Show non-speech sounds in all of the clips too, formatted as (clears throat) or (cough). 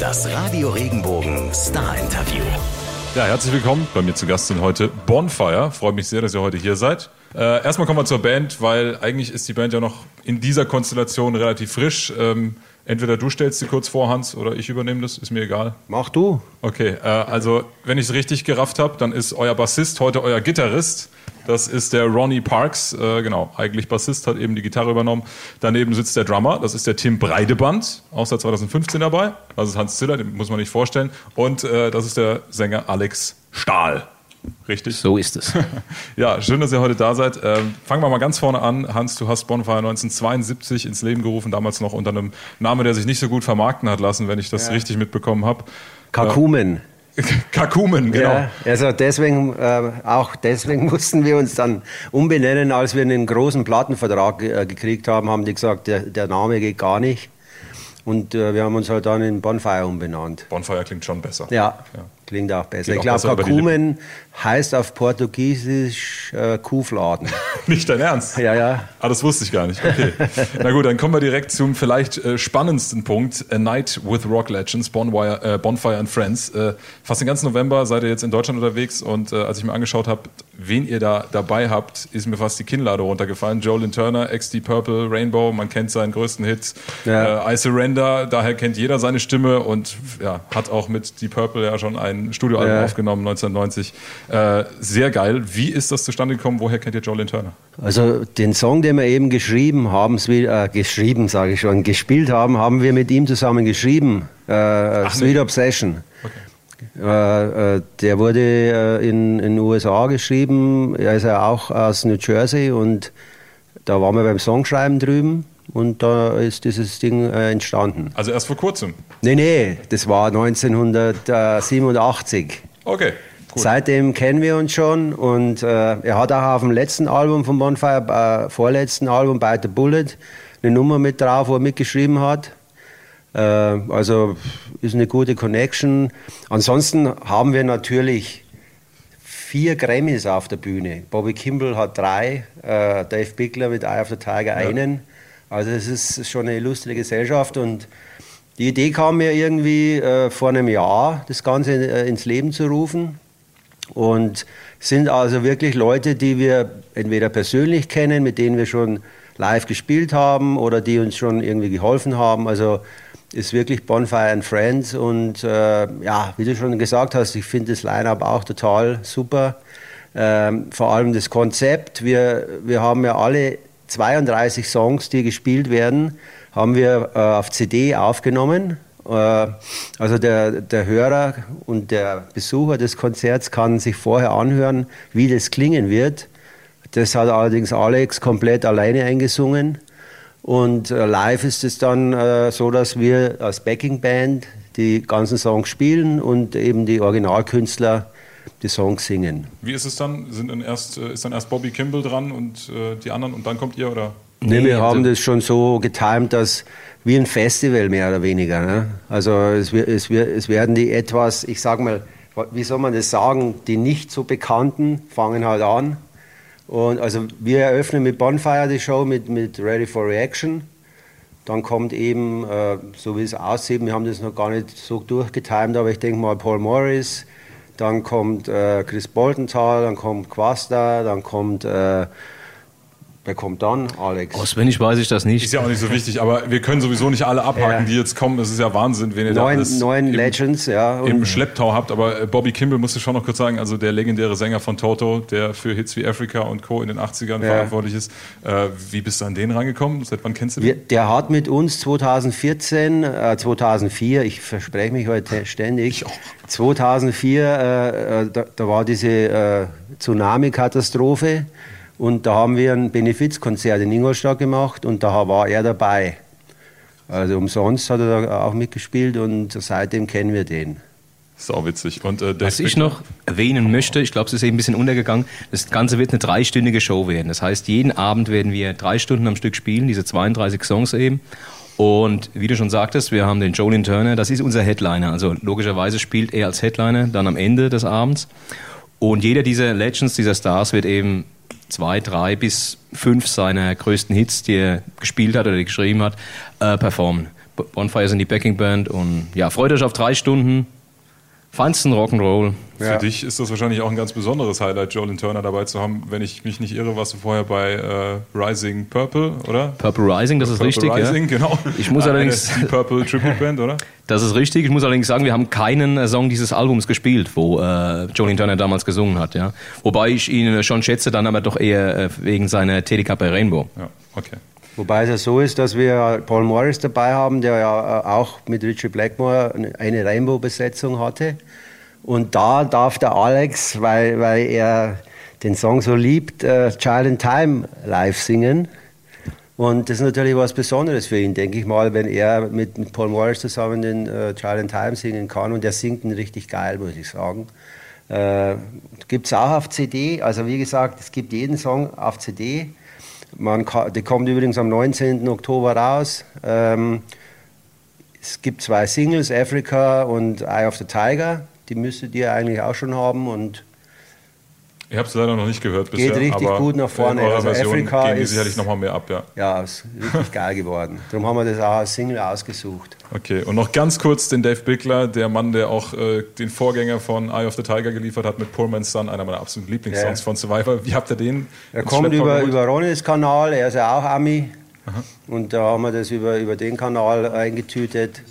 Das Radio Regenbogen Star Interview. Ja, herzlich willkommen. Bei mir zu Gast sind heute Bonfire. Freut mich sehr, dass ihr heute hier seid. Äh, erstmal kommen wir zur Band, weil eigentlich ist die Band ja noch in dieser Konstellation relativ frisch. Ähm, entweder du stellst sie kurz vor, Hans, oder ich übernehme das, ist mir egal. Mach du. Okay, äh, also wenn ich es richtig gerafft habe, dann ist euer Bassist heute euer Gitarrist. Das ist der Ronnie Parks, äh, genau, eigentlich Bassist, hat eben die Gitarre übernommen. Daneben sitzt der Drummer, das ist der Tim Breideband, auch seit 2015 dabei. Das ist Hans Ziller, den muss man nicht vorstellen. Und äh, das ist der Sänger Alex Stahl. Richtig? So ist es. (laughs) ja, schön, dass ihr heute da seid. Ähm, fangen wir mal ganz vorne an. Hans, du hast Bonfire 1972 ins Leben gerufen, damals noch unter einem Namen, der sich nicht so gut vermarkten hat lassen, wenn ich das ja. richtig mitbekommen habe. Kakumen. (laughs) Kakumen, genau. Ja, also deswegen, äh, auch deswegen (laughs) mussten wir uns dann umbenennen, als wir einen großen Plattenvertrag äh, gekriegt haben, haben die gesagt, der, der Name geht gar nicht. Und äh, wir haben uns halt dann in Bonfire umbenannt. Bonfire klingt schon besser. Ja, ja. Klingt auch besser. Klingt ich glaube, Kakumen heißt auf Portugiesisch äh, Kuhfladen. (laughs) nicht dein Ernst? Ja, ja. Ah, das wusste ich gar nicht. Okay. (laughs) Na gut, dann kommen wir direkt zum vielleicht äh, spannendsten Punkt. A Night with Rock Legends, Bonfire, äh, Bonfire and Friends. Äh, fast den ganzen November seid ihr jetzt in Deutschland unterwegs und äh, als ich mir angeschaut habe, wen ihr da dabei habt, ist mir fast die Kinnlade runtergefallen. Jolin Turner, XD Purple, Rainbow, man kennt seinen größten Hit. Ja. Äh, I Surrender, daher kennt jeder seine Stimme und ja, hat auch mit Deep Purple ja schon ein Studioalbum ja. aufgenommen 1990. Äh, sehr geil. Wie ist das zustande gekommen? Woher kennt ihr Jolin Turner? Also den Song, den wir eben geschrieben haben, äh, geschrieben sage ich schon, gespielt haben, haben wir mit ihm zusammen geschrieben. Äh, Ach, Sweet nee. Obsession. Äh, äh, der wurde äh, in den USA geschrieben. Er ist ja auch aus New Jersey und da waren wir beim Songschreiben drüben und da ist dieses Ding entstanden. Also erst vor kurzem? Nee, nee, das war 1987. Okay. Cool. Seitdem kennen wir uns schon und er hat auch auf dem letzten Album von Bonfire, vorletzten Album, Bite the Bullet, eine Nummer mit drauf, wo er mitgeschrieben hat. Also ist eine gute Connection. Ansonsten haben wir natürlich vier Grammys auf der Bühne. Bobby Kimball hat drei, äh, Dave Bickler mit Eye of the Tiger einen. Also es ist schon eine illustre Gesellschaft und die Idee kam mir irgendwie äh, vor einem Jahr, das Ganze äh, ins Leben zu rufen. Und sind also wirklich Leute, die wir entweder persönlich kennen, mit denen wir schon live gespielt haben oder die uns schon irgendwie geholfen haben. Also ist wirklich Bonfire and Friends und äh, ja, wie du schon gesagt hast, ich finde das Line-Up auch total super. Ähm, vor allem das Konzept. Wir, wir haben ja alle 32 Songs, die gespielt werden, haben wir äh, auf CD aufgenommen. Äh, also der, der Hörer und der Besucher des Konzerts kann sich vorher anhören, wie das klingen wird. Das hat allerdings Alex komplett alleine eingesungen. Und äh, live ist es dann äh, so, dass wir als Backing-Band die ganzen Songs spielen und eben die Originalkünstler die Songs singen. Wie ist es dann? Sind dann erst, äh, ist dann erst Bobby Kimball dran und äh, die anderen und dann kommt ihr oder? Nee, wir haben das schon so getimt, dass wie ein Festival mehr oder weniger. Ne? Also es, es, es werden die etwas, ich sag mal, wie soll man das sagen, die nicht so Bekannten fangen halt an und also wir eröffnen mit Bonfire die Show mit, mit Ready for Reaction. Dann kommt eben, äh, so wie es aussieht, wir haben das noch gar nicht so durchgetimt, aber ich denke mal Paul Morris, dann kommt äh, Chris Boltenthal, dann kommt Quasta, dann kommt äh, Wer kommt dann, Alex? Auswendig weiß ich das nicht. Ist ja auch nicht so wichtig, aber wir können sowieso nicht alle abhaken, ja. die jetzt kommen. Das ist ja Wahnsinn, wenn ihr neun, da alles neun Legends, ja. Im Schlepptau habt. Aber äh, Bobby Kimball musste schon noch kurz sagen, also der legendäre Sänger von Toto, der für Hits wie Africa und Co. in den 80ern ja. verantwortlich ist. Äh, wie bist du an den rangekommen? Seit wann kennst du den? Wir, der hat mit uns 2014, äh, 2004, ich verspreche mich heute ständig, ich auch. 2004, äh, äh, da, da, war diese äh, Tsunami-Katastrophe. Und da haben wir ein Benefizkonzert in Ingolstadt gemacht und da war er dabei. Also umsonst hat er da auch mitgespielt und seitdem kennen wir den. Sau witzig. Und, äh, Was ich noch erwähnen möchte, ich glaube, es ist eben ein bisschen untergegangen, das Ganze wird eine dreistündige Show werden. Das heißt, jeden Abend werden wir drei Stunden am Stück spielen, diese 32 Songs eben. Und wie du schon sagtest, wir haben den Jolin Turner, das ist unser Headliner. Also logischerweise spielt er als Headliner dann am Ende des Abends. Und jeder dieser Legends, dieser Stars wird eben zwei, drei bis fünf seiner größten Hits, die er gespielt hat oder geschrieben hat, äh, performen. Bonfire sind die Backing Band und ja, freut euch auf drei Stunden. Feinsten Rock'n'Roll. Für ja. dich ist das wahrscheinlich auch ein ganz besonderes Highlight, Jolin Turner dabei zu haben. Wenn ich mich nicht irre, warst du vorher bei äh, Rising Purple, oder? Purple Rising, das ist Purple richtig. Rising, ja. genau. Ich muss allerdings. Die (laughs) Purple Tribute Band, oder? Das ist richtig. Ich muss allerdings sagen, wir haben keinen äh, Song dieses Albums gespielt, wo äh, Jolene Turner damals gesungen hat. Ja. Wobei ich ihn schon schätze, dann aber doch eher äh, wegen seiner Tätigkeit bei Rainbow. Ja, okay. Wobei es ja so ist, dass wir Paul Morris dabei haben, der ja äh, auch mit Richie Blackmore eine Rainbow-Besetzung hatte. Und da darf der Alex, weil, weil er den Song so liebt, uh, Child in Time live singen. Und das ist natürlich was Besonderes für ihn, denke ich mal, wenn er mit, mit Paul Morris zusammen den uh, Child in Time singen kann. Und er singt ihn richtig geil, muss ich sagen. Äh, gibt es auch auf CD. Also wie gesagt, es gibt jeden Song auf CD. Man kann, die kommt übrigens am 19. Oktober raus. Ähm, es gibt zwei Singles, Africa und Eye of the Tiger die müsstet ihr eigentlich auch schon haben und ich habe es leider noch nicht gehört bisher. Geht richtig gut nach vorne. In eurer also Version Afrika gehen die ist, sicherlich noch mal mehr ab, ja. Ja, ist richtig geil geworden. Darum haben wir das auch als Single ausgesucht. Okay, und noch ganz kurz den Dave Bickler, der Mann, der auch äh, den Vorgänger von Eye of the Tiger geliefert hat mit Poor Man's Son, einer meiner absoluten Lieblingssongs ja. von Survivor. Wie habt ihr den? Er kommt über, über Ronnies Kanal, er ist ja auch Ami. Aha. Und da haben wir das über, über den Kanal eingetütet.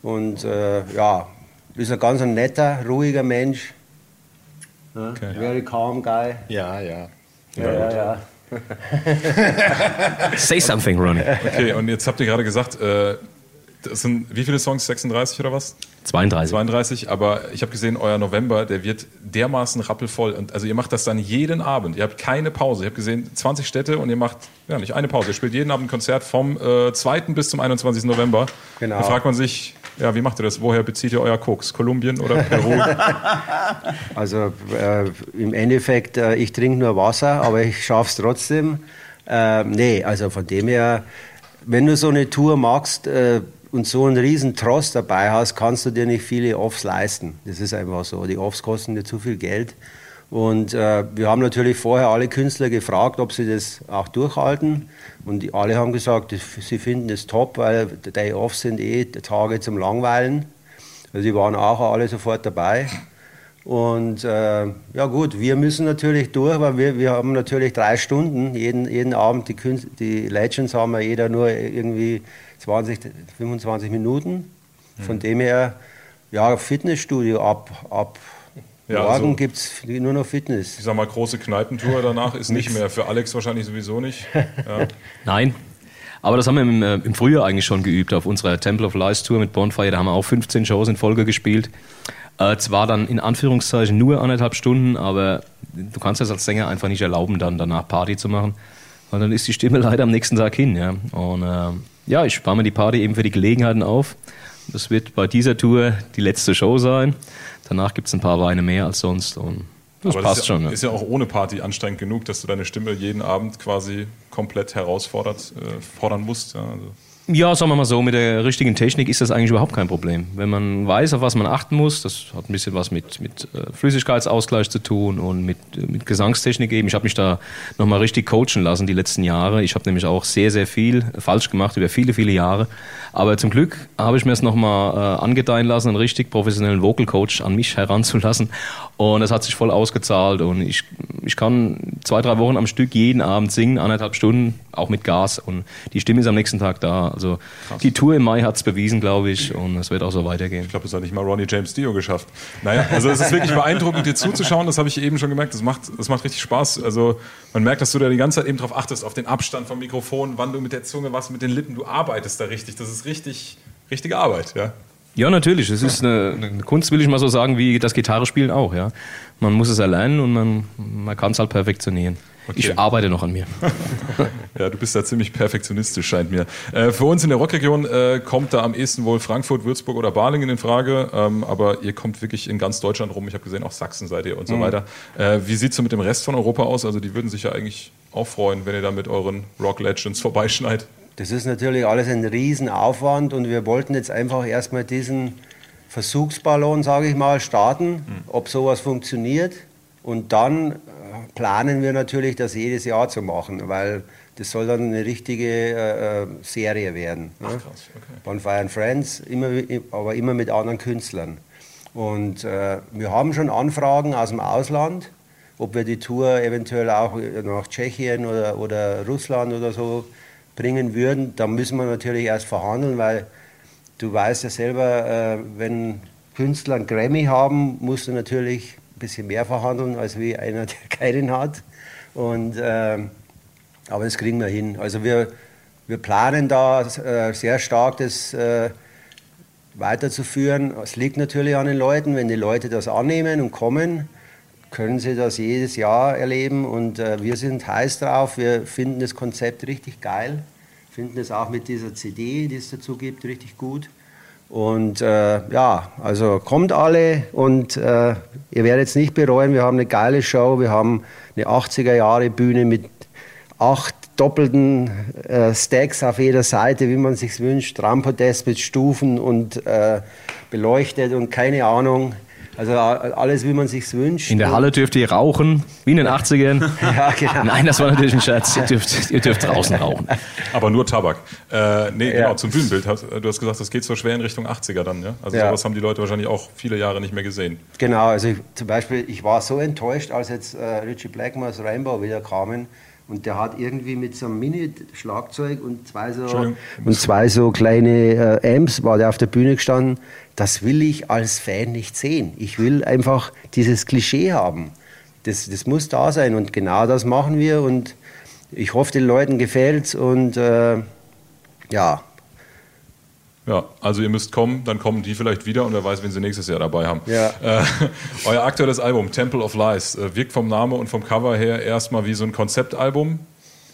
Und äh, ja, ist ein ganz netter, ruhiger Mensch. Okay. Very calm guy. Ja, ja. Ja, ja, ja. (laughs) Say something, Ronnie. Okay, und jetzt habt ihr gerade gesagt, äh, das sind wie viele Songs? 36 oder was? 32. 32, aber ich habe gesehen, euer November, der wird dermaßen rappelvoll. Und also ihr macht das dann jeden Abend. Ihr habt keine Pause. Ich habe gesehen, 20 Städte und ihr macht ja nicht eine Pause. Ihr spielt jeden Abend ein Konzert vom äh, 2. bis zum 21. November. Genau. Da fragt man sich, ja, wie macht ihr das? Woher bezieht ihr euer Koks? Kolumbien oder Peru? (laughs) also äh, im Endeffekt, äh, ich trinke nur Wasser, aber ich schaffe es trotzdem. Äh, nee, also von dem her, wenn du so eine Tour machst, äh, und so einen riesen Trost dabei hast, kannst du dir nicht viele Offs leisten. Das ist einfach so. Die Offs kosten dir zu viel Geld. Und äh, wir haben natürlich vorher alle Künstler gefragt, ob sie das auch durchhalten. Und die, alle haben gesagt, sie finden das top, weil Day Offs sind eh Tage zum Langweilen. Also die waren auch alle sofort dabei. Und äh, ja gut, wir müssen natürlich durch, weil wir, wir haben natürlich drei Stunden jeden, jeden Abend. Die, Künstler, die Legends haben ja jeder nur irgendwie 20, 25 Minuten. Von mhm. dem her, ja, Fitnessstudio ab, ab ja, morgen also, gibt es nur noch Fitness. Ich sag mal, große Kneipentour danach ist nicht mehr. Für Alex wahrscheinlich sowieso nicht. (laughs) Ja. Nein. Aber das haben wir im, äh, im, Frühjahr eigentlich schon geübt auf unserer Temple of Lies Tour mit Bonfire. Da haben wir auch 15 Shows in Folge gespielt. Äh, zwar dann in Anführungszeichen nur anderthalb Stunden, aber du kannst es als Sänger einfach nicht erlauben, dann danach Party zu machen. Weil dann ist die Stimme (laughs) leider am nächsten Tag hin. Ja. Und äh, ja, ich spare mir die Party eben für die Gelegenheiten auf. Das wird bei dieser Tour die letzte Show sein. Danach gibt es ein paar Weine mehr als sonst. Und das Aber passt das ist ja, schon. Ja. Ist ja auch ohne Party anstrengend genug, dass du deine Stimme jeden Abend quasi komplett herausfordert, äh, fordern musst. Ja, also. Ja, sagen wir mal so, mit der richtigen Technik ist das eigentlich überhaupt kein Problem. Wenn man weiß, auf was man achten muss, das hat ein bisschen was mit, mit äh, Flüssigkeitsausgleich zu tun und mit, äh, mit Gesangstechnik eben. Ich habe mich da nochmal richtig coachen lassen die letzten Jahre. Ich habe nämlich auch sehr, sehr viel falsch gemacht über viele, viele Jahre. Aber zum Glück habe ich mir es nochmal äh, angedeihen lassen, einen richtig professionellen Vocal Coach an mich heranzulassen. Und das hat sich voll ausgezahlt. Und ich, ich kann zwei, drei Wochen am Stück jeden Abend singen, anderthalb Stunden, auch mit Gas. Und die Stimme ist am nächsten Tag da. Also Krass. die Tour im Mai hat es bewiesen, glaube ich. Und es wird auch so weitergehen. Ich glaube, es hat nicht mal Ronnie James Dio geschafft. Naja, also es ist wirklich beeindruckend, dir zuzuschauen. Das habe ich eben schon gemerkt. Das macht, das macht richtig Spaß. Also man merkt, dass du da die ganze Zeit eben drauf achtest, auf den Abstand vom Mikrofon, wann du mit der Zunge was, mit den Lippen. Du arbeitest da richtig. Das ist richtig, richtige Arbeit, ja. Ja, natürlich. Es ist eine, eine, Kunst, will ich mal so sagen, wie das Gitarrespielen auch. Ja. Man muss es erlernen und man, man kann es halt perfektionieren. Okay. Ich arbeite noch an mir. (laughs) ja, du bist da ziemlich perfektionistisch, scheint mir. Äh, für uns in der Rockregion äh, kommt da am ehesten wohl Frankfurt, Würzburg oder Balingen in Frage. Ähm, aber ihr kommt wirklich in ganz Deutschland rum. Ich habe gesehen, auch Sachsen seid ihr und so mhm. weiter. Äh, wie sieht es so mit dem Rest von Europa aus? Also die würden sich ja eigentlich auch freuen, wenn ihr da mit euren Rock Legends vorbeischneit. Das ist natürlich alles ein Riesenaufwand und wir wollten jetzt einfach erstmal diesen Versuchsballon, sage ich mal, starten, mhm. ob sowas funktioniert. Und dann planen wir natürlich, das jedes Jahr zu machen, weil das soll dann eine richtige äh, äh Serie werden. Ach, ne? krass, okay. Bonfire and Friends, immer, aber immer mit anderen Künstlern. Und äh, wir haben schon Anfragen aus dem Ausland, ob wir die Tour eventuell auch nach Tschechien oder, oder Russland oder so bringen würden. Da müssen wir natürlich erst verhandeln, weil du weißt ja selber, äh, wenn Künstler einen Grammy haben, musst du natürlich bisschen mehr verhandeln, als wie einer, der (laughs) keinen hat. Und, äh, aber das kriegen wir hin. Also wir, wir planen da äh, sehr stark das äh, weiterzuführen. Es liegt natürlich an den Leuten. Wenn die Leute das annehmen und kommen, können sie das jedes Jahr erleben. Und äh, wir sind heiß drauf. Wir finden das Konzept richtig geil. Finden es auch mit dieser CD, die es dazu gibt, richtig gut. Und äh, ja, also kommt alle und äh, ihr werdet es nicht bereuen. Wir haben eine geile Show. Wir haben eine 80er Jahre Bühne mit acht doppelten äh, Stacks auf jeder Seite, wie man sich wünscht. Rampodest mit Stufen und äh, beleuchtet und keine Ahnung. Also alles, wie man sich wünscht. In der Halle dürft ihr rauchen, wie in den 80ern. (laughs) ja, genau. Nein, das war natürlich ein Scherz. Ihr dürft, ihr dürft draußen rauchen. Aber nur Tabak. Äh, nee, ja. genau, zum Bühnenbild. Du hast gesagt, das geht so schwer in Richtung 80er dann, ja? Also ja. sowas haben die Leute wahrscheinlich auch viele Jahre nicht mehr gesehen. Genau, also ich, zum Beispiel, ich war so enttäuscht, als jetzt äh, Richie Blackmore's Rainbow wieder kamen. Und der hat irgendwie mit so einem Mini-Schlagzeug und zwei so, und zwei so kleine äh, Amps, war der auf der Bühne gestanden. Das will ich als Fan nicht sehen. Ich will einfach dieses Klischee haben. Das, das muss da sein und genau das machen wir und ich hoffe, den Leuten gefällt es und äh, ja, ja, also ihr müsst kommen, dann kommen die vielleicht wieder und wer weiß, wen sie nächstes Jahr dabei haben. Ja. Äh, euer aktuelles Album, Temple of Lies, äh, wirkt vom Namen und vom Cover her erstmal wie so ein Konzeptalbum.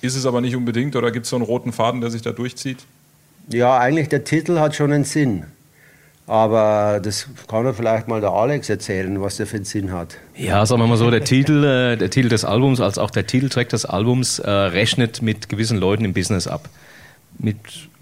Ist es aber nicht unbedingt oder gibt es so einen roten Faden, der sich da durchzieht? Ja, eigentlich der Titel hat schon einen Sinn. Aber das kann er vielleicht mal der Alex erzählen, was der für einen Sinn hat. Ja, sagen wir mal so, der Titel, äh, der Titel des Albums, als auch der Titeltrack des Albums, äh, rechnet mit gewissen Leuten im Business ab mit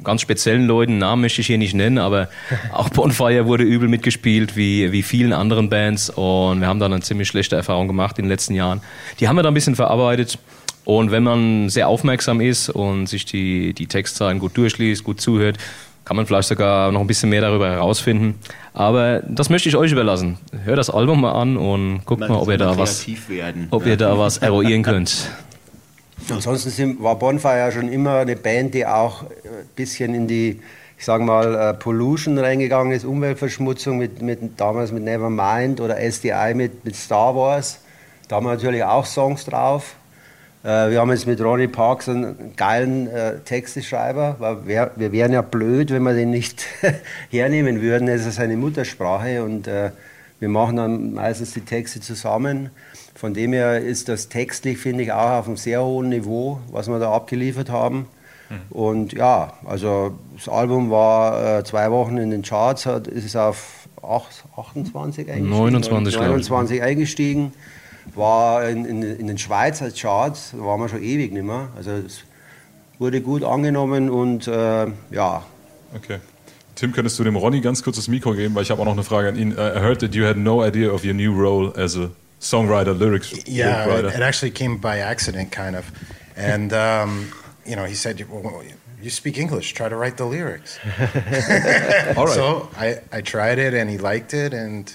ganz speziellen Leuten, Namen möchte ich hier nicht nennen, aber (laughs) auch Bonfire wurde übel mitgespielt, wie, wie vielen anderen Bands. Und wir haben dann eine ziemlich schlechte Erfahrung gemacht in den letzten Jahren. Die haben wir dann ein bisschen verarbeitet. Und wenn man sehr aufmerksam ist und sich die, die Textzeilen gut durchliest, gut zuhört, kann man vielleicht sogar noch ein bisschen mehr darüber herausfinden. Aber das möchte ich euch überlassen. Hört das Album mal an und guckt mal, ob ihr da was, ob ihr da was eruieren könnt. (laughs) Ansonsten sind, war Bonfire schon immer eine Band, die auch ein bisschen in die, ich sage mal, äh, Pollution reingegangen ist, Umweltverschmutzung mit, mit, damals mit Nevermind oder SDI mit, mit Star Wars. Da haben wir natürlich auch Songs drauf. Äh, wir haben jetzt mit Ronnie Parks einen geilen äh, Texteschreiber, weil wir, wir wären ja blöd, wenn wir den nicht (laughs) hernehmen würden. Es ist seine Muttersprache und äh, wir machen dann meistens die Texte zusammen. Von dem her ist das textlich, finde ich, auch auf einem sehr hohen Niveau, was wir da abgeliefert haben. Mhm. Und ja, also das Album war äh, zwei Wochen in den Charts, hat, ist es auf 8, 28 eingestiegen. 29, 29 eingestiegen. War in, in, in, den Schweizer Charts, da waren wir schon ewig nicht mehr. Also es wurde gut angenommen und äh, ja. Okay. Tim, könntest du dem Ronny ganz kurz das Mikro geben, weil ich habe auch noch eine Frage an ihn. Uh, I heard that you had no idea of your new role as a songwriter, lyrics. Yeah, writer. It, it, actually came by accident, kind of. And um, you know, he said, well, "You speak English. Try to write the lyrics." (laughs) All right. So I, I tried it, and he liked it, and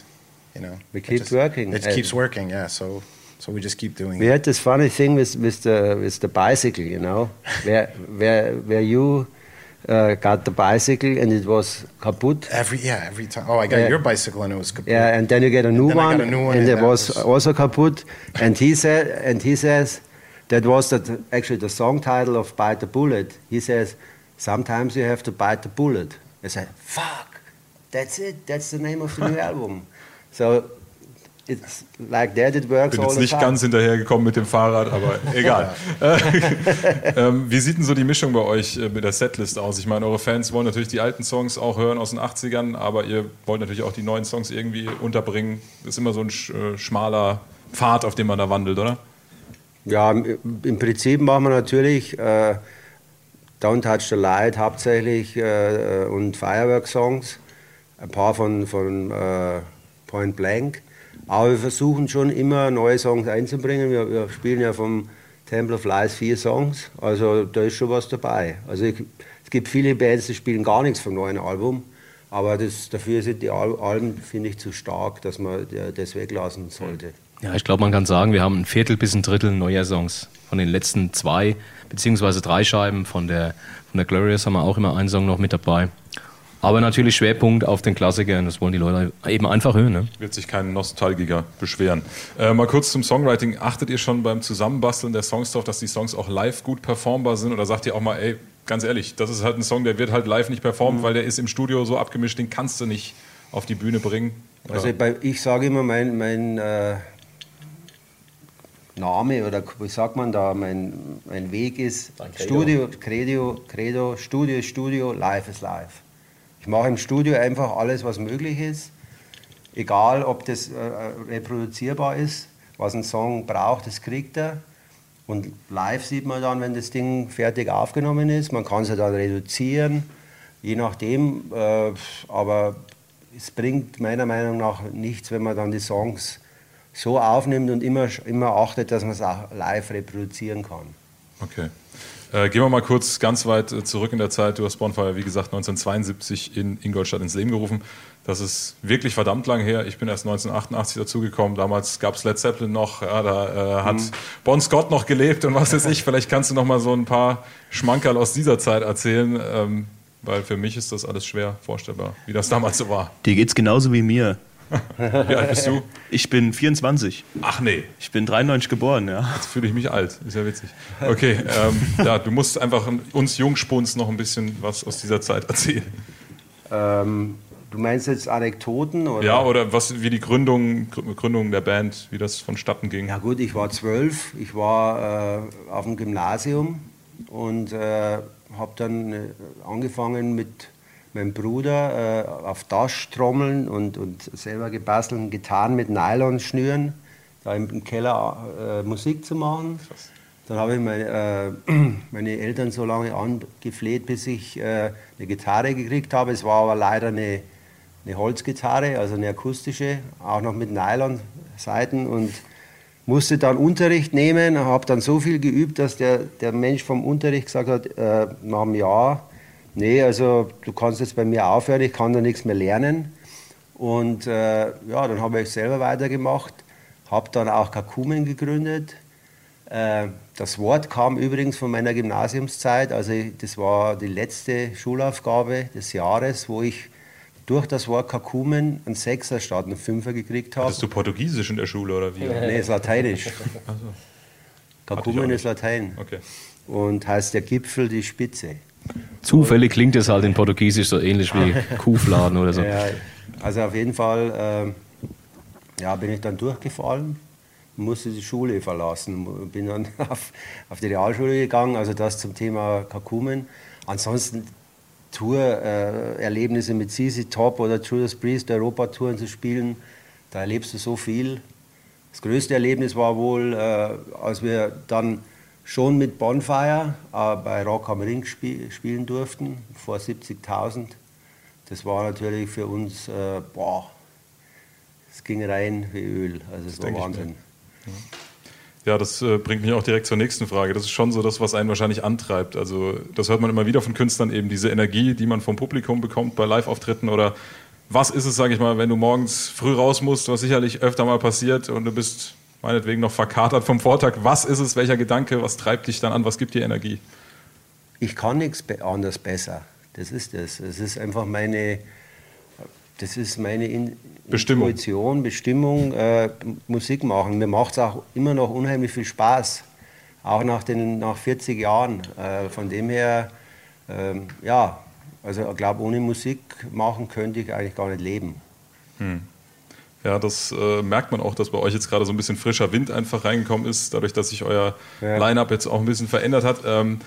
you know, we keep just, working. It keeps working. Yeah. So. So we just keep doing. We it. had this funny thing with, with the with the bicycle, you know, where where where you uh, got the bicycle and it was kaput. Every yeah, every time. Oh, I got your bicycle and it was kaput. Yeah, and then you get a new, one, a new one, and, and it was, was, also kaput. and he said, and he says, that was the, actually the song title of "Bite the Bullet." He says, sometimes you have to bite the bullet. I said, fuck, that's it. That's the name of the new (laughs) album. So It's like that it works Bin jetzt nicht ganz hinterhergekommen mit dem Fahrrad, aber (laughs) egal. ähm, wie sieht denn so die Mischung bei euch äh, mit der Setlist aus? Ich meine, eure Fans wollen natürlich die alten Songs auch hören aus den 80ern, aber ihr wollt natürlich auch die neuen Songs irgendwie unterbringen. Das ist immer so ein äh, schmaler Pfad, auf dem man da wandelt, oder? Ja, im Prinzip machen wir natürlich äh, Don't Touch the Light hauptsächlich äh, und Firework-Songs, ein paar von, von äh, Point Blank. Aber wir versuchen schon immer neue Songs einzubringen. Wir, wir spielen ja vom Temple of Lies vier Songs. Also da ist schon was dabei. Also ich, es gibt viele Bands, die spielen gar nichts vom neuen Album. Aber das, dafür sind die Alben, finde ich, zu stark, dass man das weglassen sollte. Ja, ich glaube, man kann sagen, wir haben ein Viertel bis ein Drittel neuer Songs. Von den letzten zwei beziehungsweise drei Scheiben von der, von der Glorious haben wir auch immer einen Song noch mit dabei. Aber natürlich Schwerpunkt auf den Klassikern, das wollen die Leute eben einfach hören. Ne? Wird sich kein Nostalgiker beschweren. Äh, mal kurz zum Songwriting. Achtet ihr schon beim Zusammenbasteln der Songs darauf, dass die Songs auch live gut performbar sind? Oder sagt ihr auch mal, ey, ganz ehrlich, das ist halt ein Song, der wird halt live nicht performen, mhm. weil der ist im Studio so abgemischt, den kannst du nicht auf die Bühne bringen? Oder? Also bei, ich sage immer, mein, mein äh, Name oder wie sagt man da, mein, mein Weg ist Studio, Credo, Credo, Studio, Studio, Live ist Live. Ich mache im Studio einfach alles, was möglich ist, egal ob das äh, reproduzierbar ist, was ein Song braucht, das kriegt er. Und live sieht man dann, wenn das Ding fertig aufgenommen ist, man kann es ja dann reduzieren, je nachdem. Äh, aber es bringt meiner Meinung nach nichts, wenn man dann die Songs so aufnimmt und immer, immer achtet, dass man es auch live reproduzieren kann. Okay. Äh, gehen wir mal kurz ganz weit äh, zurück in der Zeit. Du hast Bonfire, wie gesagt, 1972 in Ingolstadt ins Leben gerufen. Das ist wirklich verdammt lang her. Ich bin erst 1988 dazugekommen. Damals gab es Led Zeppelin noch. Ja, da äh, hat mhm. Bon Scott noch gelebt und was weiß ich. Vielleicht kannst du noch mal so ein paar Schmankerl aus dieser Zeit erzählen. Ähm, weil für mich ist das alles schwer vorstellbar, wie das damals so war. Dir geht's genauso wie mir. Wie alt bist du? Ich bin 24. Ach nee. Ich bin 93 geboren, ja. Jetzt fühle ich mich alt. Ist ja witzig. Okay, ähm, ja, du musst einfach uns Jungspuns noch ein bisschen was aus dieser Zeit erzählen. Ähm, du meinst jetzt Anekdoten? Oder? Ja, oder was, wie die Gründung, Gründung der Band, wie das vonstatten ging. Ja gut, ich war zwölf. Ich war äh, auf dem Gymnasium und äh, habe dann äh, angefangen mit mein Bruder äh, auf Taschtrommeln und, und selber gebastelten Gitarren mit Nylon schnüren, da im Keller äh, Musik zu machen. Dann habe ich meine, äh, (clears throat) meine, Eltern so lange angefleht, bis ich äh, eine Gitarre gekriegt habe. Es war aber leider eine, eine Holzgitarre, also eine akustische, auch noch mit Nylon-Seiten und musste dann Unterricht nehmen, habe dann so viel geübt, dass der, der Mensch vom Unterricht gesagt hat, äh, nach einem Jahr, nee, also du kannst jetzt bei mir aufhören, ich kann da nichts mehr lernen. Und äh, ja, dann habe ich selber weitergemacht, habe dann auch Kakumen gegründet. Äh, das Wort kam übrigens von meiner Gymnasiumszeit, also das war die letzte Schulaufgabe des Jahres, wo ich durch das Wort Kakumen einen Sechser statt einen Fünfer gekriegt habe. Hattest du Portugiesisch in der Schule oder wie? Nee, ist Lateinisch. Also. Kakumen ist Latein. Okay. Und heißt der Gipfel die Spitze. Zufällig klingt es halt in Portugiesisch so ähnlich wie (laughs) Kuhfladen oder so. Ja, also auf jeden Fall äh, ja, bin ich dann durchgefallen, musste die Schule verlassen, bin dann (laughs) auf, auf die Realschule gegangen, also das zum Thema Kakumen. Ansonsten Tour-Erlebnisse äh, mit CC Top oder Judas Priest, Europatouren zu spielen, da erlebst du so viel. Das größte Erlebnis war wohl, äh, als wir dann schon mit Bonfire äh, bei Rock am Ring spiel, spielen durften, vor 70.000. Das war natürlich für uns, äh, boah, es ging rein wie Öl. Also es war Wahnsinn. Ja, das äh, bringt mich auch direkt zur nächsten Frage. Das ist schon so das, was einen wahrscheinlich antreibt. Also das hört man immer wieder von Künstlern eben, diese Energie, die man vom Publikum bekommt bei Live-Auftritten oder was ist es, sage ich mal, wenn du morgens früh raus musst, was sicherlich öfter mal passiert und du bist meinetwegen noch verkatert vom Vortag. Was ist es, welcher Gedanke, was treibt dich dann an, was gibt dir Energie? Ich kann nichts anders besser. Das ist das. Es ist einfach meine, das ist meine In Bestimmung. Intuition, Bestimmung, äh, Musik machen. Mir macht es auch immer noch unheimlich viel Spaß, auch nach, den, nach 40 Jahren. Äh, von dem her, äh, ja, also ich glaube, ohne Musik machen könnte ich eigentlich gar nicht leben. Hm. Ja, das äh, merkt man auch, dass bei euch jetzt gerade so ein bisschen frischer Wind einfach reingekommen ist, dadurch, dass sich euer ja. Line-Up jetzt auch ein bisschen verändert hat. Ähm,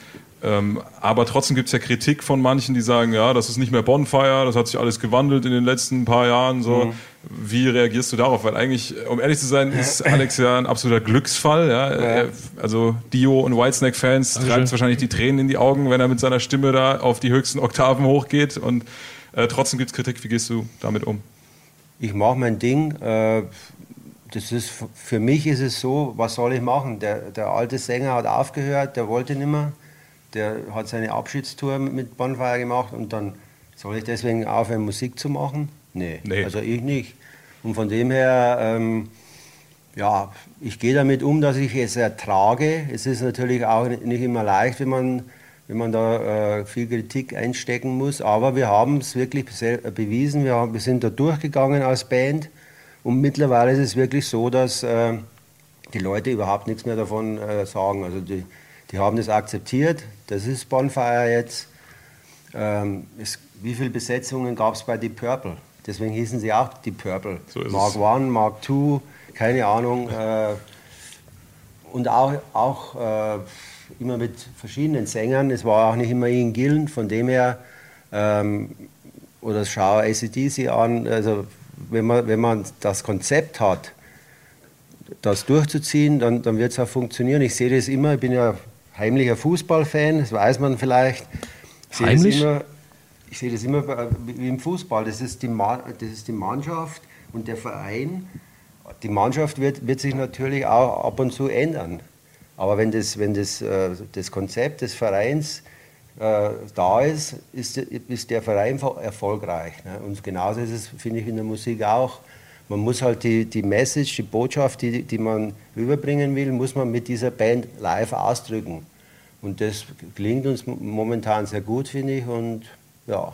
ähm, aber trotzdem gibt es ja Kritik von manchen, die sagen, ja, das ist nicht mehr Bonfire, das hat sich alles gewandelt in den letzten paar Jahren. So. Mhm. Wie reagierst du darauf? Weil eigentlich, um ehrlich zu sein, ist (laughs) Alex ja ein absoluter Glücksfall. Ja? ja. Also Dio und Whitesnake-Fans treiben es wahrscheinlich die Tränen in die Augen, wenn er mit seiner Stimme da auf die höchsten Oktaven hochgeht. Und äh, trotzdem gibt es Kritik. Wie gehst du damit um? Ich mache mein Ding. Äh, das ist, für mich ist es so, was soll ich machen? Der, der alte Sänger hat aufgehört, der wollte nicht mehr. Der hat seine Abschiedstour mit Bonfire gemacht und dann soll ich deswegen aufhören, Musik zu machen? Nee, Nee. also ich nicht. Und von dem her, ähm, ja, ich gehe damit um, dass ich es ertrage. Es ist natürlich auch nicht immer leicht, wenn man, wenn man da äh, viel Kritik einstecken muss. Aber wir haben es wirklich sel- bewiesen. Wir, haben, wir sind da durchgegangen als Band. Und mittlerweile ist es wirklich so, dass äh, die Leute überhaupt nichts mehr davon äh, sagen. Also die, die haben das akzeptiert. Das ist Bonfire jetzt. Ähm, es, wie viele Besetzungen gab es bei Deep Purple? Deswegen hießen sie auch Deep Purple. So Mark. One, Mark II, keine Ahnung. Äh, und auch, auch äh, immer mit verschiedenen Sängern. Es war auch nicht immer Ian Gillen, von dem her, ähm, oder schau ACDC an, also wenn man, wenn man das Konzept hat, das durchzuziehen, dann, dann wird es auch funktionieren. Ich sehe das immer, ich bin ja heimlicher Fußballfan, das weiß man vielleicht. Ich sehe Heimlich? Das immer, ich sehe das immer bei- wie im Fußball. Das ist, die Ma das ist die Mannschaft und der Verein. Die Mannschaft wird, wird sich natürlich auch ab und zu ändern. Aber wenn das, wenn das, äh, das Konzept des Vereins äh, da ist, ist, ist der Verein ver- erfolgreich. Ne? Und genauso ist es, finde ich, in der Musik auch. Man muss halt die, die Message, die Botschaft, die, die man rüberbringen will, muss man mit dieser Band live ausdrücken. Und das gelingt uns momentan sehr gut, finde ich. Und ja,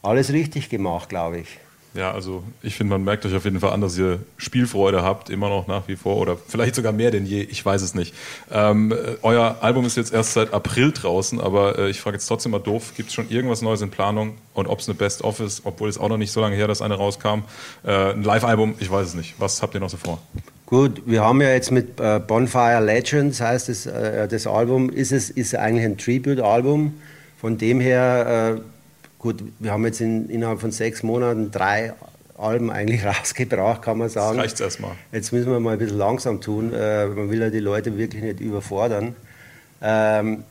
alles richtig gemacht, glaube ich. Ja, also ich finde, man merkt euch auf jeden Fall an, dass ihr Spielfreude habt, immer noch nach wie vor oder vielleicht sogar mehr denn je, ich weiß es nicht. Ähm, äh, euer Album ist jetzt erst seit April draußen, aber äh, ich frage jetzt trotzdem mal doof, gibt es schon irgendwas Neues in Planung und ob es eine Best-of ist, obwohl es auch noch nicht so lange her, dass eine rauskam. Äh, ein Live-Album, ich weiß es nicht. Was habt ihr noch so vor? Gut, wir haben ja jetzt mit äh, Bonfire Legends, heißt es, äh, das Album, ist es ist eigentlich ein Tribute-Album. Von dem her, äh, gut, wir haben jetzt in, innerhalb von sechs Monaten drei Alben eigentlich (laughs) rausgebracht, kann man Das sagen. reicht erstmal. Jetzt müssen wir mal ein bisschen langsam tun. Äh, man will ja die Leute wirklich nicht überfordern. Ähm,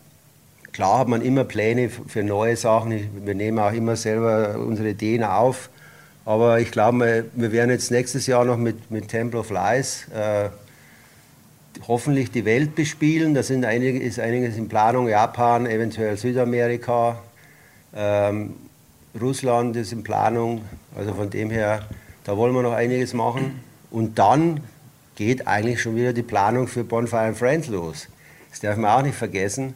klar hat man immer Pläne für neue Sachen. Ich, wir nehmen auch immer selber unsere Ideen auf. Aber ich glaube, wir, wir werden jetzt nächstes Jahr noch mit, mit Temple of Lies äh, hoffentlich die Welt bespielen. Da sind einige, ist einiges in Planung. Japan, eventuell Südamerika. Ähm, Russland ist in Planung. Also von dem her, da wollen wir noch einiges machen. Und dann geht eigentlich schon wieder die Planung für Bonfire and Friends los. Das darf man auch nicht vergessen.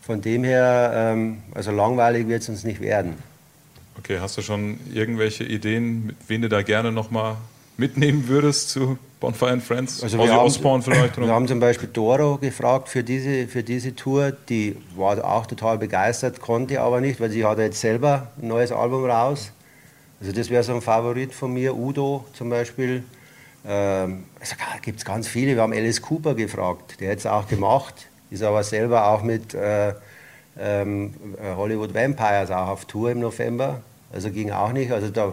Von dem her, ähm, also langweilig wird es uns nicht werden. Okay, hast du schon irgendwelche Ideen, mit wen du da gerne nochmal mitnehmen würdest zu Bonfire and Friends? Also wir haben- vielleicht? Wir Oder? haben zum Beispiel Doro gefragt für diese, für diese Tour. Die war auch total begeistert, konnte aber nicht, weil sie hat jetzt selber ein neues Album raus. Also das wäre so ein Favorit von mir. Udo zum Beispiel. Ähm, also gibt es ganz viele. Wir haben Alice Cooper gefragt. Der hat es auch gemacht. Ist aber selber auch mit äh, ähm, Hollywood Vampires auch auf Tour im November. Also ging auch nicht. Also da,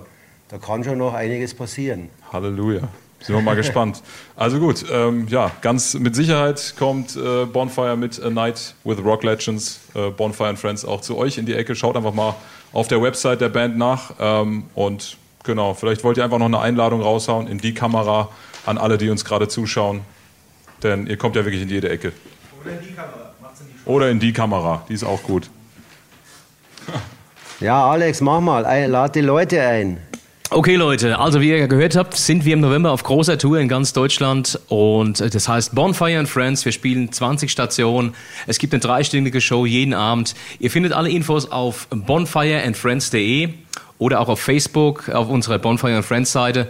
da kann schon noch einiges passieren. Halleluja. Sind wir mal gespannt. Also gut, ähm, ja, ganz mit Sicherheit kommt äh, Bonfire mit A Night with Rock Legends, äh, Bonfire and Friends auch zu euch in die Ecke. Schaut einfach mal auf der Website der Band nach ähm, und genau, vielleicht wollt ihr einfach noch eine Einladung raushauen in die Kamera an alle, die uns gerade zuschauen, denn ihr kommt ja wirklich in jede Ecke. Oder in die Kamera, die ist auch gut. Ja, Alex, mach mal. Lad die Leute ein. Okay, Leute, also wie ihr gehört habt, sind wir im November auf großer Tour in ganz Deutschland und äh, das heißt Bonfire and Friends. Wir spielen 20 Stationen. Es gibt eine dreistündige Show jeden Abend. Ihr findet alle Infos auf bonfireandfriends.de oder auch auf Facebook auf unserer Bonfire and Friends Seite.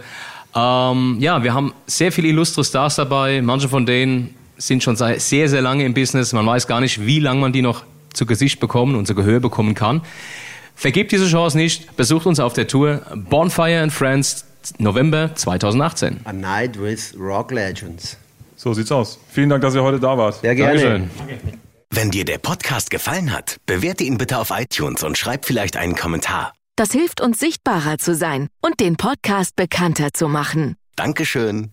Ähm, ja, wir haben sehr viele illustre Stars dabei. Manche von denen sind schon sehr, sehr lange im Business. Man weiß gar nicht, wie lange man die noch zu Gesicht bekommen und zu Gehör bekommen kann. Vergebt diese Chance nicht. Besucht uns auf der Tour Bonfire and Friends November 2018. A Night with Rock Legends. So sieht's aus. Vielen Dank, dass ihr heute da wart. Sehr gerne. Dankeschön. Wenn dir der Podcast gefallen hat, bewerte ihn bitte auf iTunes und schreib vielleicht einen Kommentar. Das hilft uns sichtbarer zu sein und den Podcast bekannter zu machen. Dankeschön.